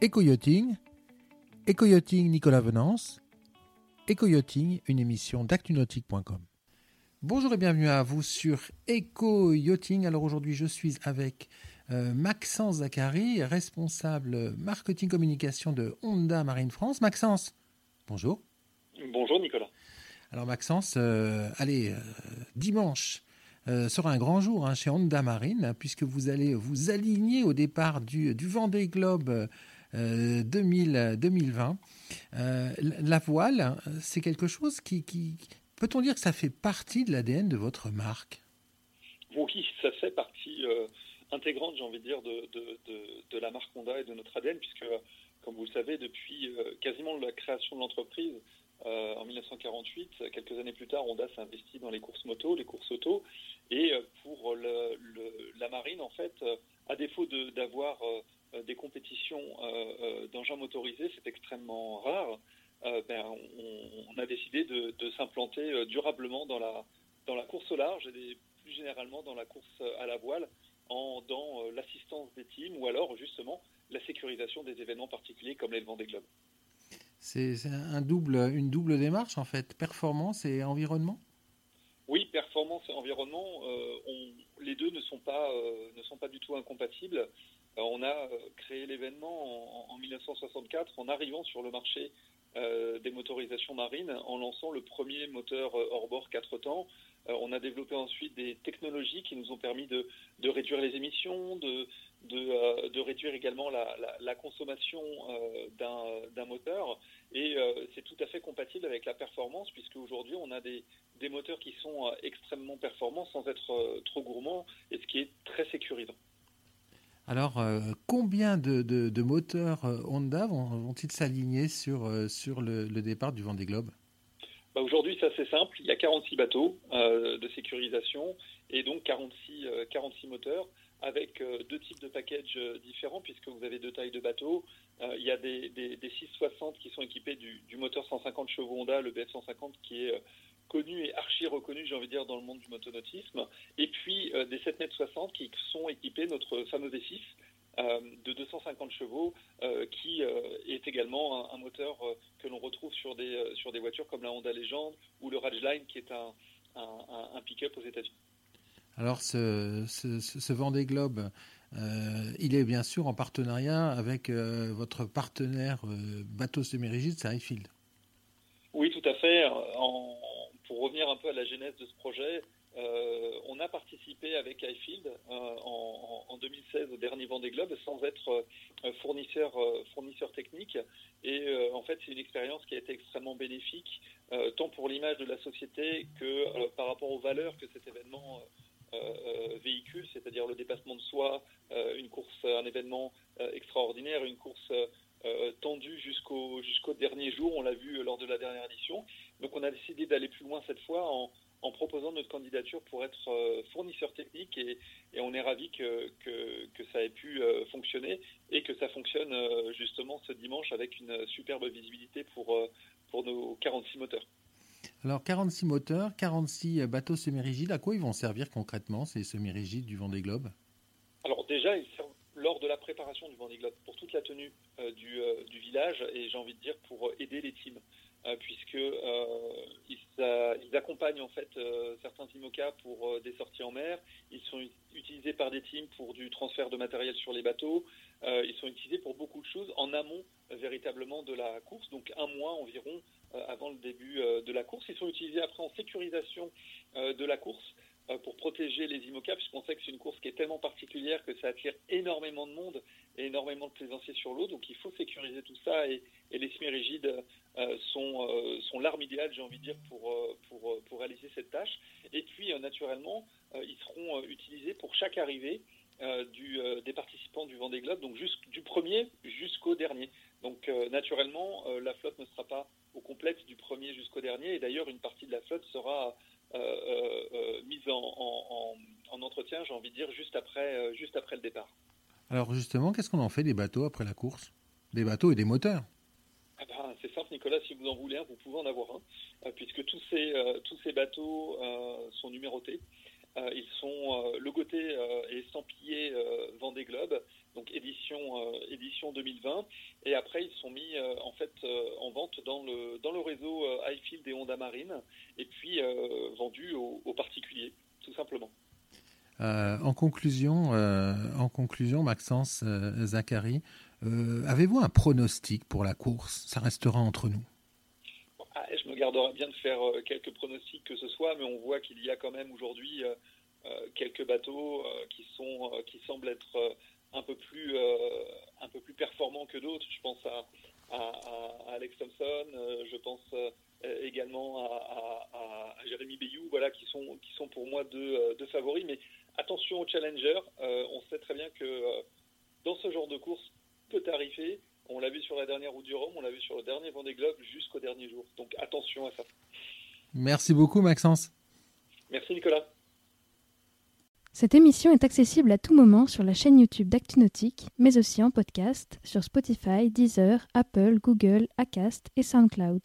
Éco-yachting, Éco-yachting Nicolas Venance, Éco-yachting, une émission d'actunautique.com. Bonjour et bienvenue à vous sur Éco-yachting. Alors aujourd'hui, je suis avec euh, Maxence Zachary, responsable marketing communication de Honda Marine France. Maxence, bonjour. Bonjour Nicolas. Alors Maxence, euh, allez, euh, dimanche sera un grand jour hein, chez Honda Marine, puisque vous allez vous aligner au départ du, du Vendée Globe 2000, 2020. la voile, c'est quelque chose qui, peut-on dire que ça fait partie de l'ADN de votre marque? Oui, ça fait partie intégrante, j'ai envie de dire, de, de, de, la marque Honda et de notre ADN, puisque, comme vous le savez, depuis quasiment la création de l'entreprise, euh, en 1948, quelques années plus tard, Honda s'est investi dans les courses moto, les courses auto, et euh, pour la marine, en fait, euh, à défaut d'avoir des compétitions d'engins motorisés, c'est extrêmement rare. Ben, on, a décidé de, s'implanter durablement dans la, dans la course au large et plus généralement dans la course à la voile, en, dans l'assistance des teams ou alors justement la sécurisation des événements particuliers comme les des Globes. C'est un double, une double démarche en fait, performance et environnement? Oui, performance et environnement, euh, les deux ne sont pas, euh, ne sont pas du tout incompatibles. Euh, on a créé l'événement en, 1964 en arrivant sur le marché des motorisations marines en lançant le premier moteur hors-bord 4 temps. on a développé ensuite des technologies qui nous ont permis de, de réduire les émissions, de, de, réduire également la, la, consommation d'un moteur. Et euh, c'est tout à fait compatible avec la performance, puisque aujourd'hui, on a des, des, moteurs qui sont euh, extrêmement performants sans être euh, trop gourmands, et ce qui est très sécurisant. Alors, combien de, de, moteurs Honda vont-ils s'aligner sur, sur le, le, départ du Vendée Globe? Bah Aujourd'hui, c'est assez simple. Il y a 46 bateaux de sécurisation et donc 46, 46 moteurs avec deux types de packages différents, puisque vous avez deux tailles de bateaux. Euh, il y a des, des, des, 660 qui sont équipés du, moteur 150 chevaux Honda, le BF 150, qui est euh, connu et archi reconnu, j'ai envie de dire, dans le monde du motonautisme. Et puis euh, des 7 mètres 60 qui sont équipés notre fameux V6 de 250 chevaux, qui est également un, moteur que l'on retrouve sur des, sur des voitures comme la Honda Legend ou le Ridgeline, qui est un, un pick-up aux États-Unis. Alors, ce, ce, Vendée Globe, euh, il est bien sûr en partenariat avec euh, votre partenaire euh, bateau semi-rigide, c'est Highfield. Oui, tout à fait. pour revenir un peu à la genèse de ce projet, on a participé avec Highfield en, 2016 au dernier Vendée Globe sans être fournisseur, fournisseur technique. Et en fait, c'est une expérience qui a été extrêmement bénéfique, tant pour l'image de la société que par rapport aux valeurs que cet événement véhicule, c'est-à-dire le dépassement de soi, euh, une course, un événement euh, extraordinaire, une course euh, tendue jusqu'au jusqu'au dernier jour. On l'a vu lors de la dernière édition. Donc on a décidé d'aller plus loin cette fois en, proposant notre candidature pour être fournisseur technique et, on est ravi que, ça ait pu fonctionner et que ça fonctionne justement ce dimanche avec une superbe visibilité pour, pour nos 46 moteurs. Alors 46 moteurs, 46 bateaux semi-rigides, à quoi ils vont servir concrètement ces semi-rigides du Vendée Globe? Alors déjà, il sert lors de la préparation du Vendée Globe pour toute la tenue euh, euh, du, village et j'ai envie de dire pour aider les teams. Euh, puisque ils, ils, accompagnent en fait certains IMOCA pour des sorties en mer. Ils sont utilisés par des teams pour du transfert de matériel sur les bateaux. ils sont utilisés pour beaucoup de choses en amont véritablement de la course, donc un mois environ avant le début de la course. Ils sont utilisés après en sécurisation de la course euh, pour protéger les IMOCA, puisqu'on sait que c'est une course qui est tellement particulière que ça attire énormément de monde et énormément de plaisanciers sur l'eau. Donc il faut sécuriser tout ça et, les semi-rigides euh, sont, euh, sont l'arme idéale, j'ai envie de dire, pour, pour, réaliser cette tâche. Et puis naturellement, ils seront utilisés pour chaque arrivée des participants du Vendée Globe, donc du premier jusqu'au dernier. Donc naturellement, la flotte ne sera pas au complexe du premier jusqu'au dernier. Et d'ailleurs, une partie de la flotte sera euh, euh, euh, mise en, entretien, j'ai envie de dire, juste après, juste après le départ. Alors justement, qu'est-ce qu'on en fait des bateaux après la course? Des bateaux et des moteurs ah ben, c'est simple, Nicolas, si vous en voulez un, vous pouvez en avoir un, puisque tous ces, tous ces bateaux sont numérotés. Ils sont logotés et estampillés Vendée Globe, donc édition, édition 2020. Et après, ils sont mis en fait en vente dans le, dans le réseau Highfield et Honda Marine, et puis vendus aux, particuliers, tout simplement. en conclusion, en conclusion, Maxence Zachary, avez-vous un pronostic pour la course? Ça restera entre nous. Garderai bien de faire euh, quelques pronostics que ce soit, mais on voit qu'il y a quand même aujourd'hui euh, euh, quelques bateaux qui sont qui semblent être un peu plus un peu plus performants que d'autres. Je pense à, Alex Thompson, je pense également à, Jérémy Bayou, voilà, qui sont qui sont pour moi deux, deux favoris. Mais attention aux challengers, on sait très bien que dans ce genre de course peut arriver on l'a vu sur la dernière route du Rhum, on l'a vu sur le dernier Vendée Globe jusqu'au dernier jour. Donc attention à ça. Merci beaucoup Maxence. Merci Nicolas. Cette émission est accessible à tout moment sur la chaîne YouTube d'ActuNautique, mais aussi en podcast sur Spotify, Deezer, Apple, Google, Acast et SoundCloud.